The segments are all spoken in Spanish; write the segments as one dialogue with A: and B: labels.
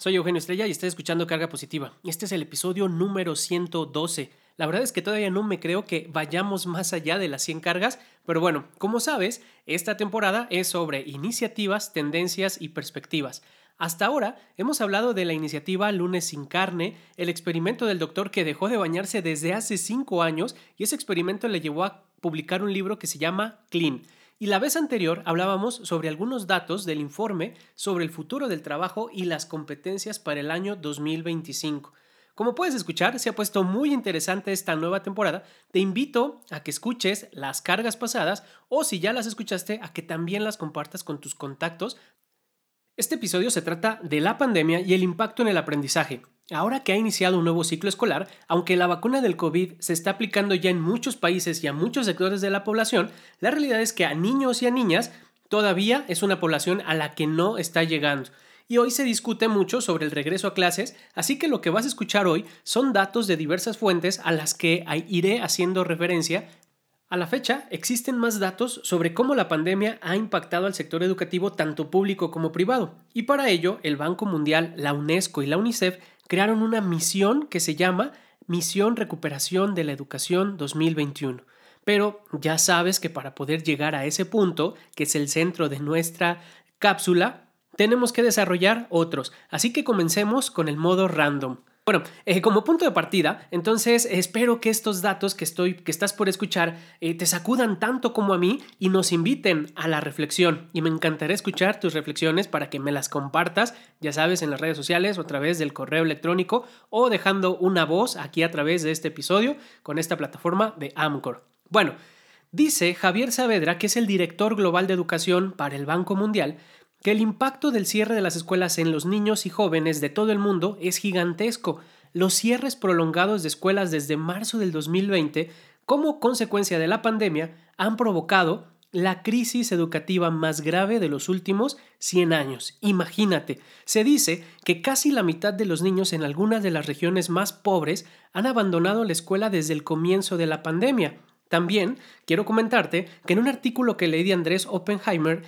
A: Soy Eugenio Estrella y estás escuchando Carga Positiva. Este es el episodio número 112. La verdad es que todavía no me creo que vayamos más allá de las 100 cargas, pero bueno, como sabes, esta temporada es sobre iniciativas, tendencias y perspectivas. Hasta ahora hemos hablado de la iniciativa Lunes sin carne, el experimento del doctor que dejó de bañarse desde hace 5 años y ese experimento le llevó a publicar un libro que se llama Clean. Y la vez anterior hablábamos sobre algunos datos del informe sobre el futuro del trabajo y las competencias para el año 2025. Como puedes escuchar, se ha puesto muy interesante esta nueva temporada. Te invito a que escuches las cargas pasadas o si ya las escuchaste, a que también las compartas con tus contactos. Este episodio se trata de la pandemia y el impacto en el aprendizaje. Ahora que ha iniciado un nuevo ciclo escolar, aunque la vacuna del COVID se está aplicando ya en muchos países y a muchos sectores de la población, la realidad es que a niños y a niñas todavía es una población a la que no está llegando. Y hoy se discute mucho sobre el regreso a clases, así que lo que vas a escuchar hoy son datos de diversas fuentes a las que iré haciendo referencia a la fecha, existen más datos sobre cómo la pandemia ha impactado al sector educativo tanto público como privado, y para ello el Banco Mundial, la UNESCO y la UNICEF crearon una misión que se llama Misión Recuperación de la Educación 2021. Pero ya sabes que para poder llegar a ese punto, que es el centro de nuestra cápsula, tenemos que desarrollar otros. Así que comencemos con el modo random. Bueno, eh, como punto de partida, entonces espero que estos datos que, estoy, que estás por escuchar eh, te sacudan tanto como a mí y nos inviten a la reflexión. Y me encantará escuchar tus reflexiones para que me las compartas, ya sabes, en las redes sociales o a través del correo electrónico o dejando una voz aquí a través de este episodio con esta plataforma de Amcor. Bueno, dice Javier Saavedra, que es el director global de educación para el Banco Mundial, que el impacto del cierre de las escuelas en los niños y jóvenes de todo el mundo es gigantesco. Los cierres prolongados de escuelas desde marzo del 2020, como consecuencia de la pandemia, han provocado la crisis educativa más grave de los últimos 100 años. Imagínate, se dice que casi la mitad de los niños en algunas de las regiones más pobres han abandonado la escuela desde el comienzo de la pandemia. También quiero comentarte que en un artículo que leí de Andrés Oppenheimer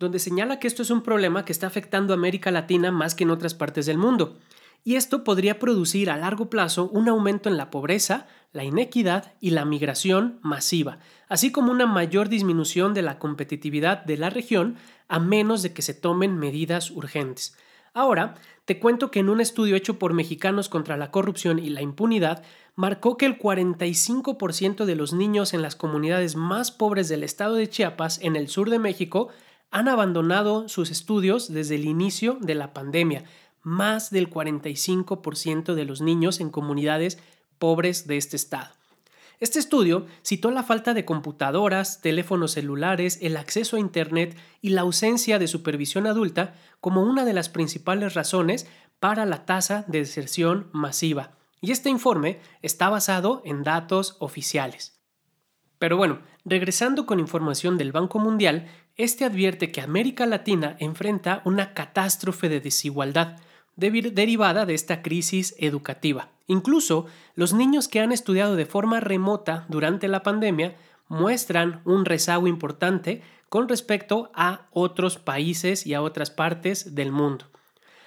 A: donde señala que esto es un problema que está afectando a América Latina más que en otras partes del mundo. Y esto podría producir a largo plazo un aumento en la pobreza, la inequidad y la migración masiva, así como una mayor disminución de la competitividad de la región a menos de que se tomen medidas urgentes. Ahora, te cuento que en un estudio hecho por Mexicanos contra la Corrupción y la Impunidad, marcó que el 45% de los niños en las comunidades más pobres del estado de Chiapas, en el sur de México, han abandonado sus estudios desde el inicio de la pandemia. Más del 45% de los niños en comunidades pobres de este estado. Este estudio citó la falta de computadoras, teléfonos celulares, el acceso a Internet y la ausencia de supervisión adulta como una de las principales razones para la tasa de deserción masiva. Y este informe está basado en datos oficiales. Pero bueno, regresando con información del Banco Mundial, este advierte que América Latina enfrenta una catástrofe de desigualdad derivada de esta crisis educativa. Incluso los niños que han estudiado de forma remota durante la pandemia muestran un rezago importante con respecto a otros países y a otras partes del mundo.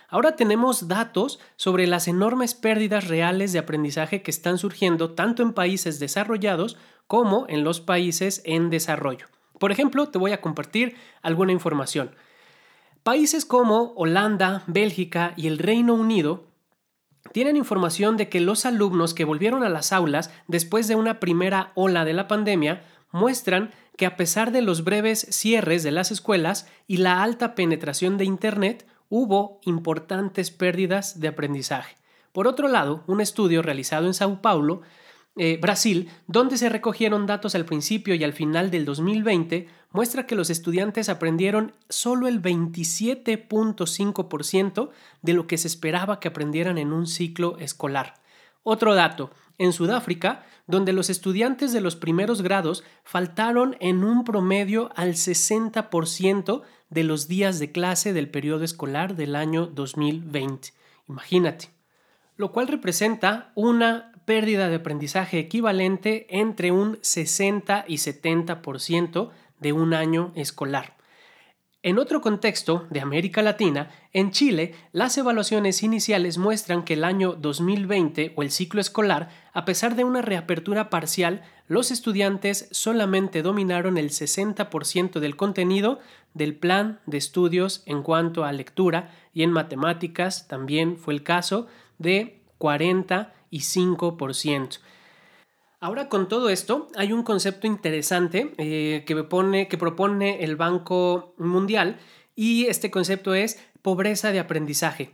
A: Ahora tenemos datos sobre las enormes pérdidas reales de aprendizaje que están surgiendo tanto en países desarrollados como en los países en desarrollo. Por ejemplo, te voy a compartir alguna información. Países como Holanda, Bélgica y el Reino Unido tienen información de que los alumnos que volvieron a las aulas después de una primera ola de la pandemia muestran que a pesar de los breves cierres de las escuelas y la alta penetración de Internet, hubo importantes pérdidas de aprendizaje. Por otro lado, un estudio realizado en Sao Paulo eh, Brasil, donde se recogieron datos al principio y al final del 2020, muestra que los estudiantes aprendieron solo el 27.5% de lo que se esperaba que aprendieran en un ciclo escolar. Otro dato, en Sudáfrica, donde los estudiantes de los primeros grados faltaron en un promedio al 60% de los días de clase del periodo escolar del año 2020. Imagínate. Lo cual representa una pérdida de aprendizaje equivalente entre un 60 y 70% de un año escolar. En otro contexto de América Latina, en Chile, las evaluaciones iniciales muestran que el año 2020 o el ciclo escolar, a pesar de una reapertura parcial, los estudiantes solamente dominaron el 60% del contenido del plan de estudios en cuanto a lectura y en matemáticas también fue el caso de 45%. Ahora con todo esto hay un concepto interesante eh, que, pone, que propone el Banco Mundial y este concepto es pobreza de aprendizaje.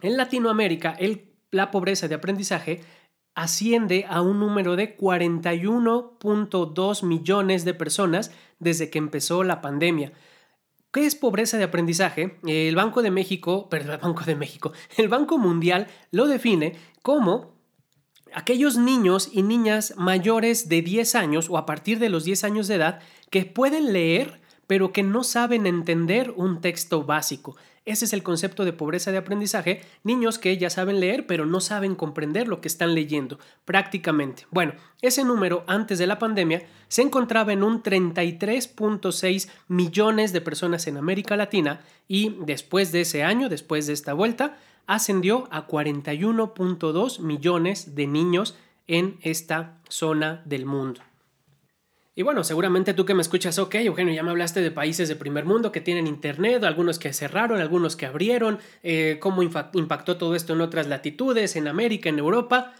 A: En Latinoamérica la pobreza de aprendizaje asciende a un número de 41.2 millones de personas desde que empezó la pandemia. ¿Qué es pobreza de aprendizaje? El Banco de México, perdón, el Banco de México, el Banco Mundial lo define como aquellos niños y niñas mayores de 10 años o a partir de los 10 años de edad que pueden leer pero que no saben entender un texto básico. Ese es el concepto de pobreza de aprendizaje, niños que ya saben leer pero no saben comprender lo que están leyendo, prácticamente. Bueno, ese número antes de la pandemia se encontraba en un 33.6 millones de personas en América Latina y después de ese año, después de esta vuelta, ascendió a 41.2 millones de niños en esta zona del mundo. Y bueno, seguramente tú que me escuchas, ok, Eugenio, ya me hablaste de países de primer mundo que tienen internet, algunos que cerraron, algunos que abrieron, eh, cómo impactó todo esto en otras latitudes, en América, en Europa.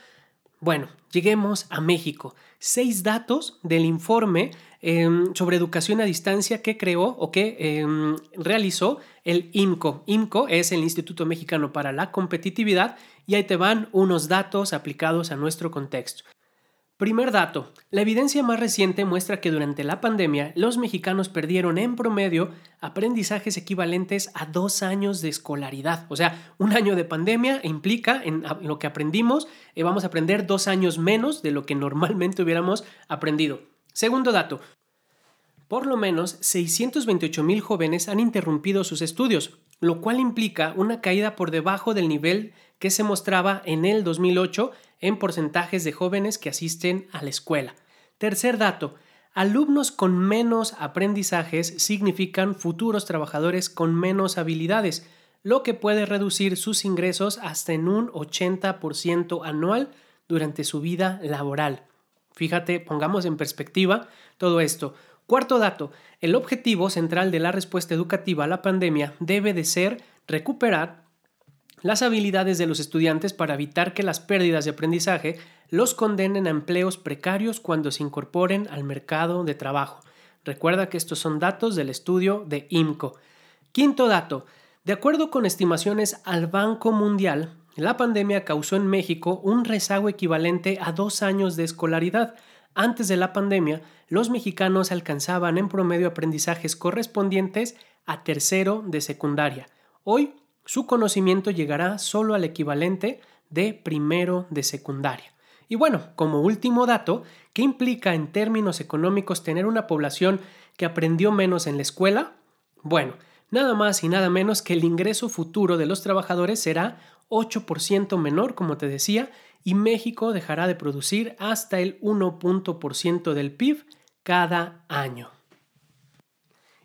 A: Bueno, lleguemos a México. Seis datos del informe em, sobre educación a distancia que creó o que em, realizó el IMCO. IMCO es el Instituto Mexicano para la Competitividad y ahí te van unos datos aplicados a nuestro contexto. Primer dato. La evidencia más reciente muestra que durante la pandemia los mexicanos perdieron en promedio aprendizajes equivalentes a dos años de escolaridad. O sea, un año de pandemia implica en lo que aprendimos, eh, vamos a aprender dos años menos de lo que normalmente hubiéramos aprendido. Segundo dato. Por lo menos 628 mil jóvenes han interrumpido sus estudios, lo cual implica una caída por debajo del nivel que se mostraba en el 2008 en porcentajes de jóvenes que asisten a la escuela. Tercer dato, alumnos con menos aprendizajes significan futuros trabajadores con menos habilidades, lo que puede reducir sus ingresos hasta en un 80% anual durante su vida laboral. Fíjate, pongamos en perspectiva todo esto. Cuarto dato, el objetivo central de la respuesta educativa a la pandemia debe de ser recuperar las habilidades de los estudiantes para evitar que las pérdidas de aprendizaje los condenen a empleos precarios cuando se incorporen al mercado de trabajo. Recuerda que estos son datos del estudio de IMCO. Quinto dato. De acuerdo con estimaciones al Banco Mundial, la pandemia causó en México un rezago equivalente a dos años de escolaridad. Antes de la pandemia, los mexicanos alcanzaban en promedio aprendizajes correspondientes a tercero de secundaria. Hoy su conocimiento llegará solo al equivalente de primero de secundaria. Y bueno, como último dato, ¿qué implica en términos económicos tener una población que aprendió menos en la escuela? Bueno, nada más y nada menos que el ingreso futuro de los trabajadores será 8% menor, como te decía, y México dejará de producir hasta el 1% del PIB cada año.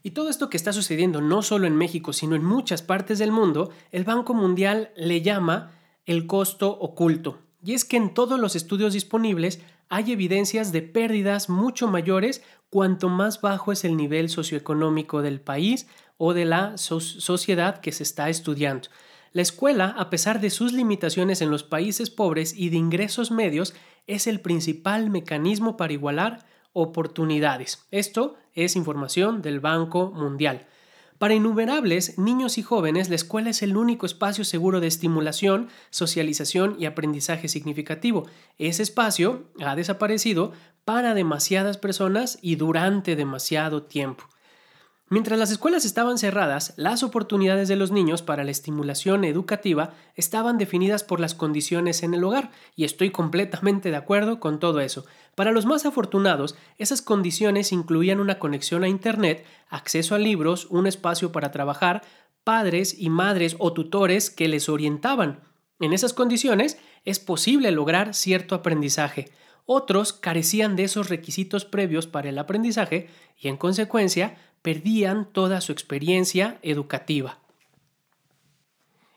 A: Y todo esto que está sucediendo no solo en México, sino en muchas partes del mundo, el Banco Mundial le llama el costo oculto. Y es que en todos los estudios disponibles hay evidencias de pérdidas mucho mayores cuanto más bajo es el nivel socioeconómico del país o de la sociedad que se está estudiando. La escuela, a pesar de sus limitaciones en los países pobres y de ingresos medios, es el principal mecanismo para igualar oportunidades. Esto es información del Banco Mundial. Para innumerables niños y jóvenes, la escuela es el único espacio seguro de estimulación, socialización y aprendizaje significativo. Ese espacio ha desaparecido para demasiadas personas y durante demasiado tiempo. Mientras las escuelas estaban cerradas, las oportunidades de los niños para la estimulación educativa estaban definidas por las condiciones en el hogar, y estoy completamente de acuerdo con todo eso. Para los más afortunados, esas condiciones incluían una conexión a Internet, acceso a libros, un espacio para trabajar, padres y madres o tutores que les orientaban. En esas condiciones es posible lograr cierto aprendizaje. Otros carecían de esos requisitos previos para el aprendizaje y en consecuencia perdían toda su experiencia educativa.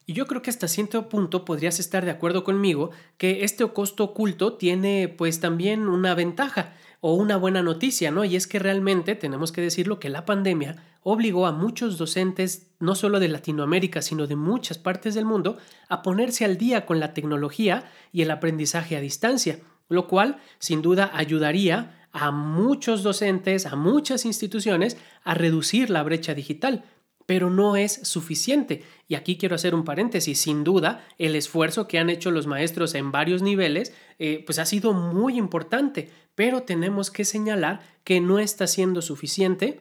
A: Y yo creo que hasta cierto punto podrías estar de acuerdo conmigo que este costo oculto tiene pues también una ventaja o una buena noticia, ¿no? Y es que realmente tenemos que decirlo que la pandemia obligó a muchos docentes, no solo de Latinoamérica, sino de muchas partes del mundo, a ponerse al día con la tecnología y el aprendizaje a distancia, lo cual sin duda ayudaría a muchos docentes, a muchas instituciones a reducir la brecha digital pero no es suficiente. Y aquí quiero hacer un paréntesis. Sin duda, el esfuerzo que han hecho los maestros en varios niveles, eh, pues ha sido muy importante, pero tenemos que señalar que no está siendo suficiente.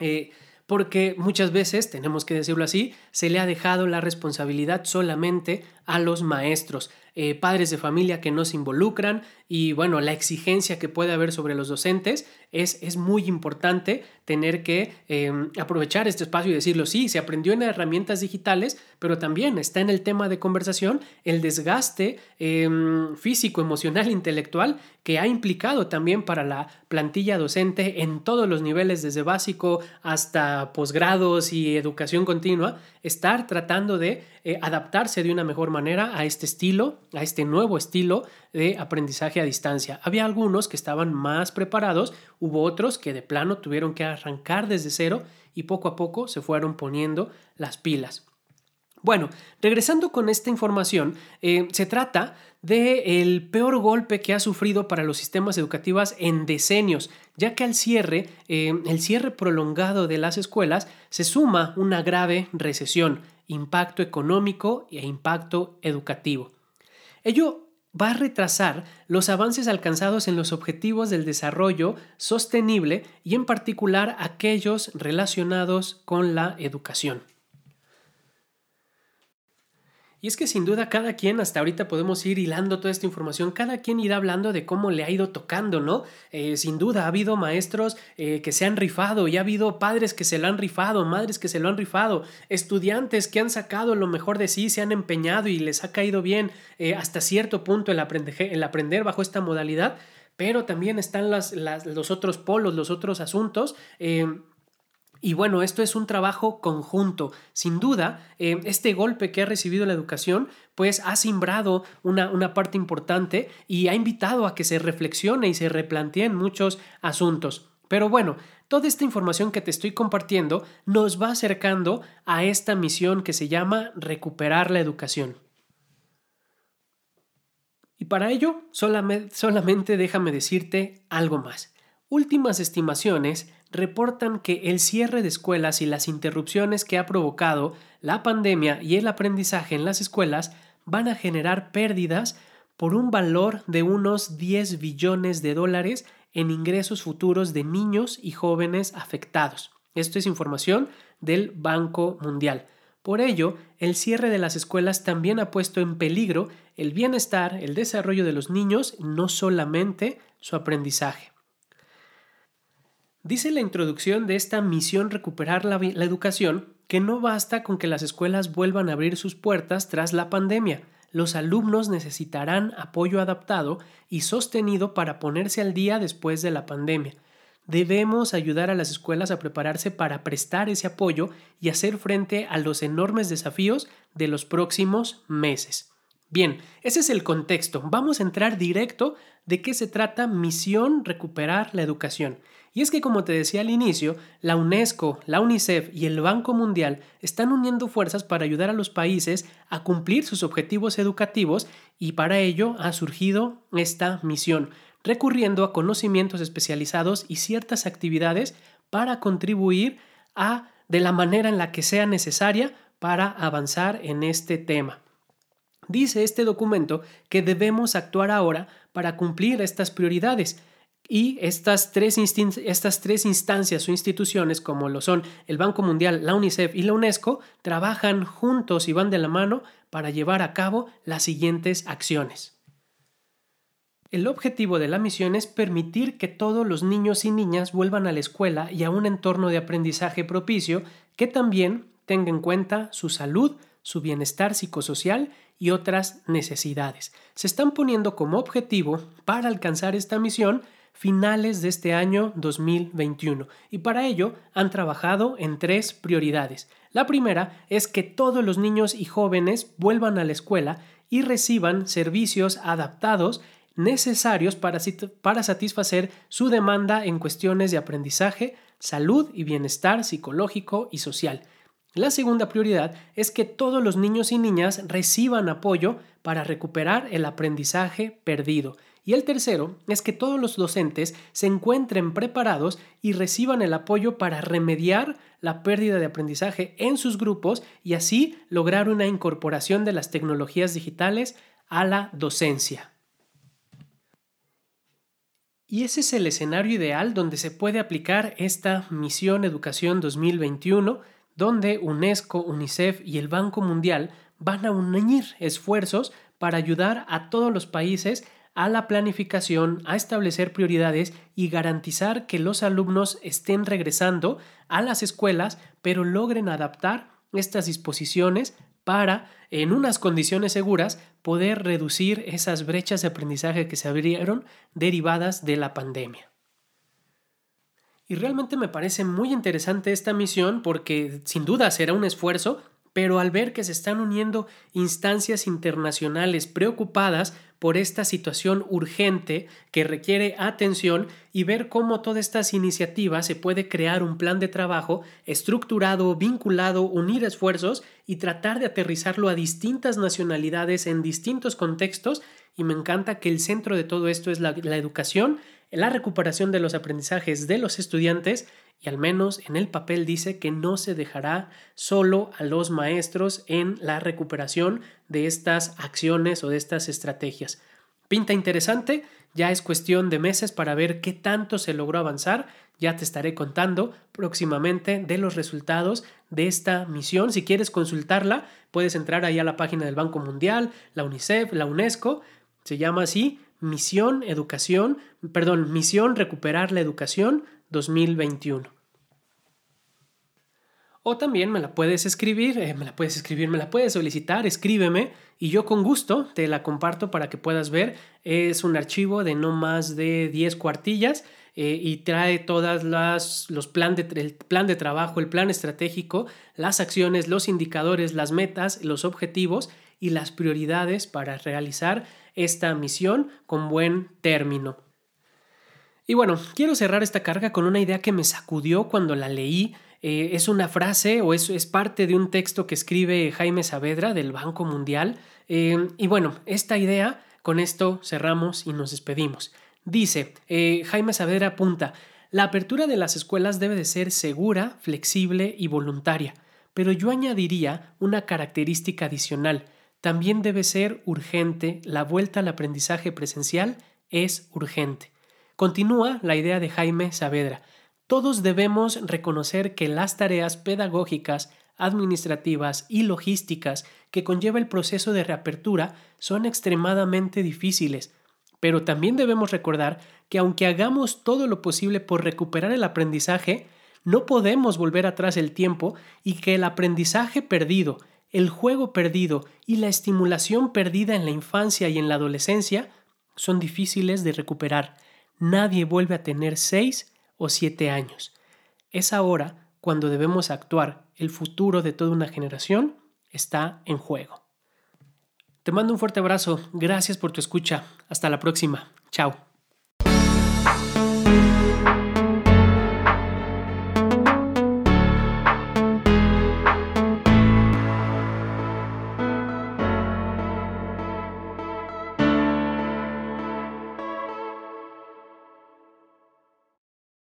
A: Eh, porque muchas veces, tenemos que decirlo así, se le ha dejado la responsabilidad solamente a los maestros. Eh, padres de familia que no se involucran y bueno, la exigencia que puede haber sobre los docentes es, es muy importante tener que em, aprovechar este espacio y decirlo, sí, se aprendió en herramientas digitales, pero también está en el tema de conversación el desgaste em, físico, emocional, intelectual que ha implicado también para la plantilla docente en todos los niveles, desde básico hasta posgrados y educación continua, estar tratando de eh, adaptarse de una mejor manera a este estilo, a este nuevo estilo de aprendizaje a distancia. Había algunos que estaban más preparados, hubo otros que de plano tuvieron que arrancar desde cero y poco a poco se fueron poniendo las pilas. Bueno, regresando con esta información, eh, se trata del peor golpe que ha sufrido para los sistemas educativos en decenios, ya que al cierre, eh, el cierre prolongado de las escuelas, se suma una grave recesión, impacto económico e impacto educativo. Ello va a retrasar los avances alcanzados en los objetivos del desarrollo sostenible y en particular aquellos relacionados con la educación. Y es que sin duda cada quien, hasta ahorita podemos ir hilando toda esta información, cada quien irá hablando de cómo le ha ido tocando, ¿no? Eh, sin duda ha habido maestros eh, que se han rifado y ha habido padres que se lo han rifado, madres que se lo han rifado, estudiantes que han sacado lo mejor de sí, se han empeñado y les ha caído bien eh, hasta cierto punto el, aprender bajo esta modalidad, pero también están las, los otros polos, los otros asuntos. Y bueno, esto es un trabajo conjunto. Sin duda, eh, este golpe que ha recibido la educación, pues ha simbrado una, una, parte importante y ha invitado a que se reflexione y se replanteen muchos asuntos. Pero bueno, toda esta información que te estoy compartiendo nos va acercando a esta misión que se llama recuperar la educación. Y para ello, solamente, solamente déjame decirte algo más. Últimas estimaciones reportan que el cierre de escuelas y las interrupciones que ha provocado la pandemia y el aprendizaje en las escuelas van a generar pérdidas por un valor de unos 10 billones de dólares en ingresos futuros de niños y jóvenes afectados. Esto es información del Banco Mundial. Por ello, el cierre de las escuelas también ha puesto en peligro el bienestar, el desarrollo de los niños, no solamente su aprendizaje. Dice la introducción de esta misión recuperar la, educación que no basta con que las escuelas vuelvan a abrir sus puertas tras la pandemia. Los alumnos necesitarán apoyo adaptado y sostenido para ponerse al día después de la pandemia. Debemos ayudar a las escuelas a prepararse para prestar ese apoyo y hacer frente a los enormes desafíos de los próximos meses. Bien, ese es el contexto. Vamos a entrar directo de qué se trata Misión Recuperar la Educación. Y es que, como te decía al inicio, la UNESCO, la UNICEF y el Banco Mundial están uniendo fuerzas para ayudar a los países a cumplir sus objetivos educativos y para ello ha surgido esta misión, recurriendo a conocimientos especializados y ciertas actividades para contribuir a de la manera en la que sea necesaria para avanzar en este tema. Dice este documento que debemos actuar ahora para cumplir estas prioridades y estas tres, estas tres instancias o instituciones, como lo son el Banco Mundial, la UNICEF y la UNESCO, trabajan juntos y van de la mano para llevar a cabo las siguientes acciones. El objetivo de la misión es permitir que todos los niños y niñas vuelvan a la escuela y a un entorno de aprendizaje propicio que también tenga en cuenta su salud, su bienestar psicosocial y otras necesidades. Se están poniendo como objetivo para alcanzar esta misión finales de este año 2021 y para ello han trabajado en tres prioridades. La primera es que todos los niños y jóvenes vuelvan a la escuela y reciban servicios adaptados necesarios para, para satisfacer su demanda en cuestiones de aprendizaje, salud y bienestar psicológico y social. La segunda prioridad es que todos los niños y niñas reciban apoyo para recuperar el aprendizaje perdido. Y el tercero es que todos los docentes se encuentren preparados y reciban el apoyo para remediar la pérdida de aprendizaje en sus grupos y así lograr una incorporación de las tecnologías digitales a la docencia. Y ese es el escenario ideal donde se puede aplicar esta Misión Educación 2021 donde UNESCO, UNICEF y el Banco Mundial van a unir esfuerzos para ayudar a todos los países a la planificación, a establecer prioridades y garantizar que los alumnos estén regresando a las escuelas, pero logren adaptar estas disposiciones para, en unas condiciones seguras, poder reducir esas brechas de aprendizaje que se abrieron derivadas de la pandemia. Y realmente me parece muy interesante esta misión porque sin duda será un esfuerzo, pero al ver que se están uniendo instancias internacionales preocupadas por esta situación urgente que requiere atención y ver cómo todas estas iniciativas se puede crear un plan de trabajo estructurado, vinculado, unir esfuerzos y tratar de aterrizarlo a distintas nacionalidades en distintos contextos. Y me encanta que el centro de todo esto es la, la educación la recuperación de los aprendizajes de los estudiantes y al menos en el papel dice que no se dejará solo a los maestros en la recuperación de estas acciones o de estas estrategias. Pinta interesante, ya es cuestión de meses para ver qué tanto se logró avanzar. Ya te estaré contando próximamente de los resultados de esta misión. Si quieres consultarla, puedes entrar ahí a la página del Banco Mundial, la UNICEF, la UNESCO, se llama así, Misión Educación, perdón, Misión Recuperar la Educación 2021. O también me la puedes escribir, eh, me la puedes escribir, me la puedes solicitar, escríbeme y yo con gusto te la comparto para que puedas ver. Es un archivo de no más de 10 cuartillas eh, y trae todas las los plan de, el plan de trabajo, el plan estratégico, las acciones, los indicadores, las metas, los objetivos y las prioridades para realizar esta misión con buen término. Y bueno, quiero cerrar esta carga con una idea que me sacudió cuando la leí. Eh, es una frase o es, es, parte de un texto que escribe Jaime Saavedra del Banco Mundial. Eh, y bueno, esta idea, con esto cerramos y nos despedimos. Dice, eh, Jaime Saavedra apunta, la apertura de las escuelas debe de ser segura, flexible y voluntaria, pero yo añadiría una característica adicional, también debe ser urgente, la vuelta al aprendizaje presencial es urgente. Continúa la idea de Jaime Saavedra. Todos debemos reconocer que las tareas pedagógicas, administrativas y logísticas que conlleva el proceso de reapertura son extremadamente difíciles, pero también debemos recordar que aunque hagamos todo lo posible por recuperar el aprendizaje, no podemos volver atrás el tiempo y que el aprendizaje perdido, el juego perdido y la estimulación perdida en la infancia y en la adolescencia son difíciles de recuperar. Nadie vuelve a tener seis o siete años. Es ahora cuando debemos actuar. El futuro de toda una generación está en juego. Te mando un fuerte abrazo. Gracias por tu escucha. Hasta la próxima. Chao.